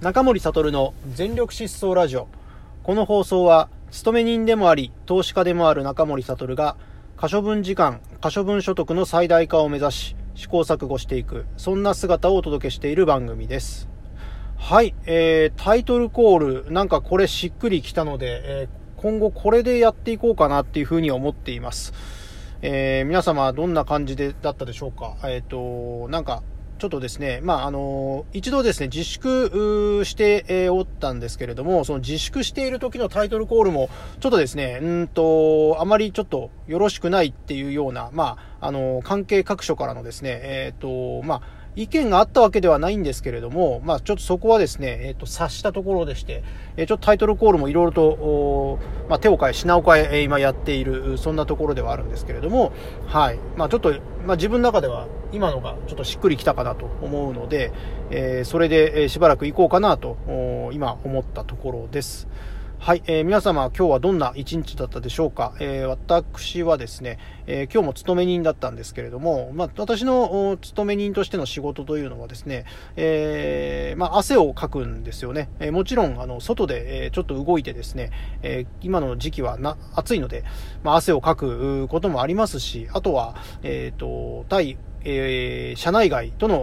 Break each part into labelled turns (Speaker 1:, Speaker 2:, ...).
Speaker 1: 中森悟の全力疾走ラジオ。この放送は勤め人でもあり投資家でもある中森悟が可処分時間可処分所得の最大化を目指し試行錯誤していくそんな姿をお届けしている番組です。はい、えー、タイトルコールなんかこれしっくりきたので、えー、今後これでやっていこうかなっていうふうに思っています。えー、皆様どんな感じでだったでしょうか？えっ、となんかちょっとですね、まあ、あの、一度ですね、自粛しておったんですけれども、その自粛している時のタイトルコールも、ちょっとですね、うんと、あまりちょっとよろしくないっていうような、まあ、あの、関係各所からのですね、えっ、ー、と、まあ、意見があったわけではないんですけれども、まあ、ちょっとそこはですね、えっ、ー、と、察したところでして、えー、ちょっとタイトルコールもいろいろと、まあ、手を変え、品を変え、今やっている、そんなところではあるんですけれども、はい。まあ、ちょっと、まあ、自分の中では、今のがちょっとしっくりきたかなと思うので、えー、それで、しばらく行こうかなと、今思ったところです。はい、えー、皆様今日はどんな一日だったでしょうか、えー、私はですね、えー、今日も勤め人だったんですけれども、まあ、私の勤め人としての仕事というのはですね、えまあ、汗をかくんですよね。えもちろん、あの、外で、えちょっと動いてですね、え今の時期はな暑いので、まあ、汗をかくこともありますし、あとは、えっ、と、対えー、社内外との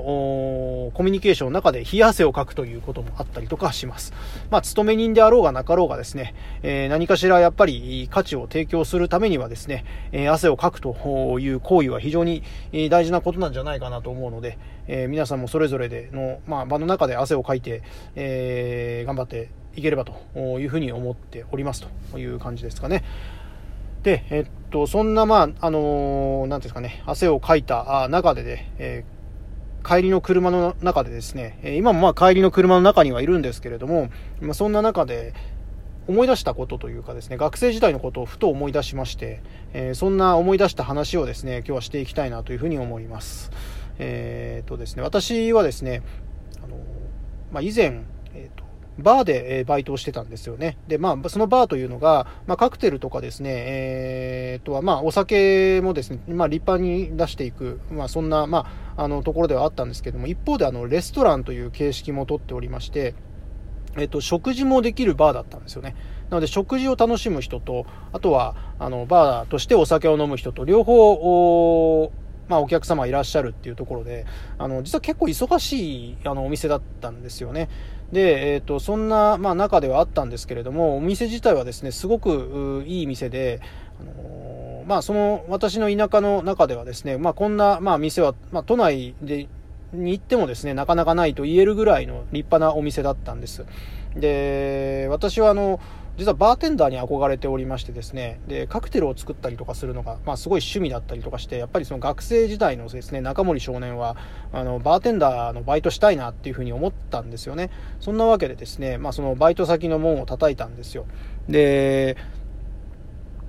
Speaker 1: コミュニケーションの中で冷や汗をかくということもあったりとかします。まあ、勤め人であろうがなかろうがですね、えー、何かしらやっぱり価値を提供するためにはですね、えー、汗をかくという行為は非常に大事なことなんじゃないかなと思うので、え、皆さんもそれぞれでの、まあ、場の中で汗をかいて、えー、頑張っていければというふうに思っておりますという感じですかね。で、えっと、そんな、まあ、あのー、なんですかね、汗をかいた中でね、えー、帰りの車の中でですね、今もまあ帰りの車の中にはいるんですけれども、まあ、そんな中で思い出したことというかですね、学生時代のことをふと思い出しまして、えー、そんな思い出した話をですね、今日はしていきたいなというふうに思います。えー、とですね、私はですね、あのまあ、以前、えーとバーで、えバイトをしてたんですよね。で、まあ、そのバーというのが、まあ、カクテルとかですね、えー、とは、まあ、お酒もですね、まあ、立派に出していく、まあ、そんな、まあ、あの、ところではあったんですけども、一方で、あの、レストランという形式もとっておりまして、えっと、食事もできるバーだったんですよね。なので、食事を楽しむ人と、あとは、あの、バーとしてお酒を飲む人と、両方、まあ、お客様いらっしゃるっていうところで、あの、実は結構忙しい、あの、お店だったんですよね。で、えっ、ー、と、そんな、まあ、中ではあったんですけれども、お店自体はですね、すごくいい店で、あのー、まあ、その、私の田舎の中ではですね、まあ、こんな、まあ、店は、まあ、都内で、に行ってもですね、なかなかないと言えるぐらいの立派なお店だったんです。で、私はあの、実はバーテンダーに憧れておりましてですね、で、カクテルを作ったりとかするのが、まあすごい趣味だったりとかして、やっぱりその学生時代のですね、中森少年は、あの、バーテンダーのバイトしたいなっていうふうに思ったんですよね。そんなわけでですね、まあそのバイト先の門を叩いたんですよ。で、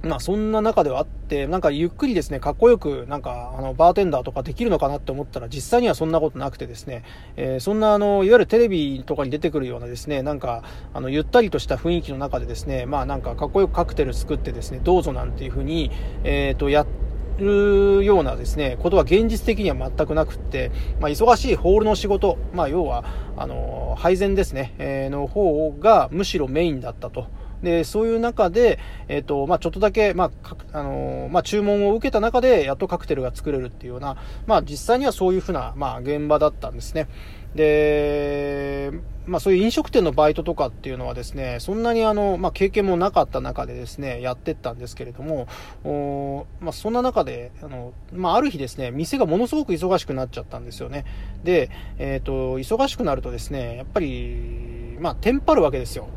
Speaker 1: まあそんな中ではあって、なんかゆっくりですね、かっこよく、なんかあの、バーテンダーとかできるのかなって思ったら、実際にはそんなことなくてですね、えー、そんなあの、いわゆるテレビとかに出てくるようなですね、なんか、あの、ゆったりとした雰囲気の中でですね、まあなんかかっこよくカクテル作ってですね、どうぞなんていうふうに、えっ、ー、と、やって、るようなですね、ことは現実的には全くなくって、まあ、忙しいホールの仕事、まあ、要は、あの、配膳ですね、えー、の方がむしろメインだったと。で、そういう中で、えっ、ー、と、まあ、ちょっとだけ、まあ、あのまあ、注文を受けた中で、やっとカクテルが作れるっていうような、まあ、実際にはそういうふうな、まあ、現場だったんですね。で、まあ、そういう飲食店のバイトとかっていうのはですね、そんなにあの、まあ、経験もなかった中でですね、やってったんですけれども、おまあ、そんな中で、あの、まあ、ある日ですね、店がものすごく忙しくなっちゃったんですよね。で、えっ、ー、と、忙しくなるとですね、やっぱり、まあ、テンパるわけですよ。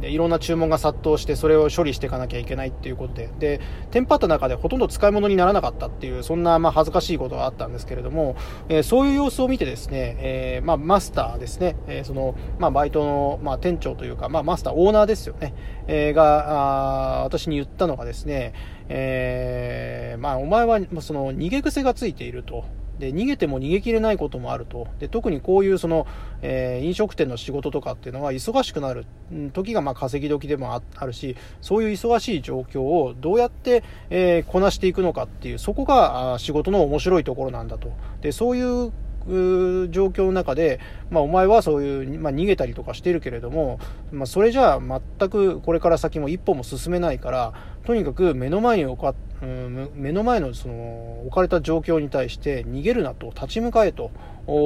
Speaker 1: でいろんな注文が殺到してそれを処理していかなきゃいけないっていうことででテンパった中でほとんど使い物にならなかったっていうそんなまあ恥ずかしいことがあったんですけれども、えー、そういう様子を見てですね、えー、まあ、マスターですね、えー、そのまあ、バイトのまあ、店長というか、まあ、マスターオーナーですよね、えがあ私に言ったのがですね、えまあ、お前はその逃げ癖がついていると。で、逃げても逃げきれないこともあると。で、特にこういうその、えー、飲食店の仕事とかっていうのは忙しくなる時がまあ稼ぎ時でもあるし、そういう忙しい状況をどうやって、えー、こなしていくのかっていう、そこが仕事の面白いところなんだと。で、そういう状況の中で、まあ、お前はそういう、まあ、逃げたりとかしてるけれども、まあ、それじゃあ全くこれから先も一歩も進めないからとにかく目の前に置か、うん、目の前のその置かれた状況に対して逃げるなと立ち向かえと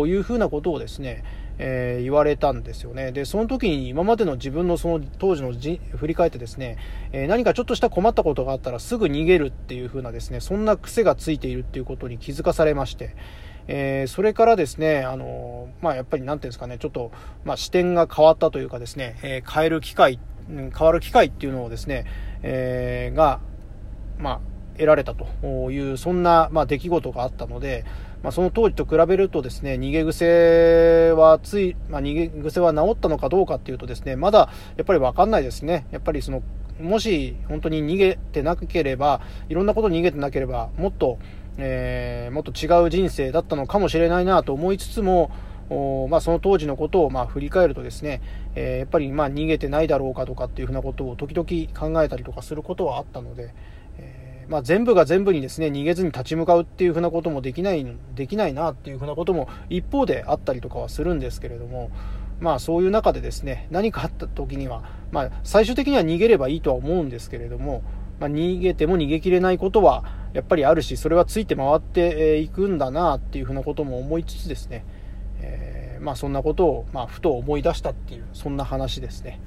Speaker 1: いうふうなことをですねえー、言われたんですよね。で、その時に今までの自分のその当時のじ振り返ってですね、えー、何かちょっとした困ったことがあったらすぐ逃げるっていう風なですね、そんな癖がついているっていうことに気づかされまして、えー、それからですね、あのまあ、やっぱりなんていうんですかね、ちょっと、まあ、視点が変わったというかですね、え変える機会、変わる機会っていうのをですね、えーが、まあ、得られたという、そんな、まあ、出来事があったので、まあ、その当時と比べるとですね、逃げ癖はつい、まあ、逃げ癖は治ったのかどうかっていうとですね、まだやっぱりわかんないですね。やっぱりその、もし本当に逃げてなければ、いろんなことに逃げてなければ、もっと、えー、もっと違う人生だったのかもしれないなと思いつつも、まあ、その当時のことをまあ振り返るとですね、えー、やっぱりまあ逃げてないだろうかとかっていうふうなことを時々考えたりとかすることはあったので、えー、まあ、全部が全部にですね逃げずに立ち向かうっていうふうなこともできないできないなっていうふうなことも一方であったりとかはするんですけれども、まあ、そういう中でですね何かあった時には、まあ、最終的には逃げればいいとは思うんですけれども、まあ、逃げても逃げきれないことはやっぱりあるしそれはついて回っていくんだなっていうふうなことも思いつつですね、えー、まあ、そんなことを、まあ、ふと思い出したっていうそんな話ですね。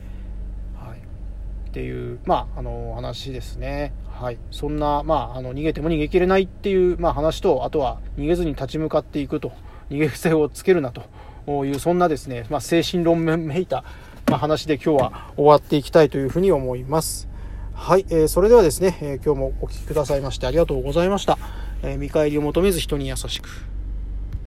Speaker 1: はい、っていう、まあ、あの話ですね。はい、そんな、まあ、あの逃げても逃げきれないっていう、まあ、話とあとは逃げずに立ち向かっていくと逃げ癖をつけるなというそんなですね、まあ、精神論めいた、ま話で今日は終わっていきたいというふうに思います。はい、えー、それではですね、えー、今日もお聴きくださいましてありがとうございました。えー、見返りを求めず人に優しく。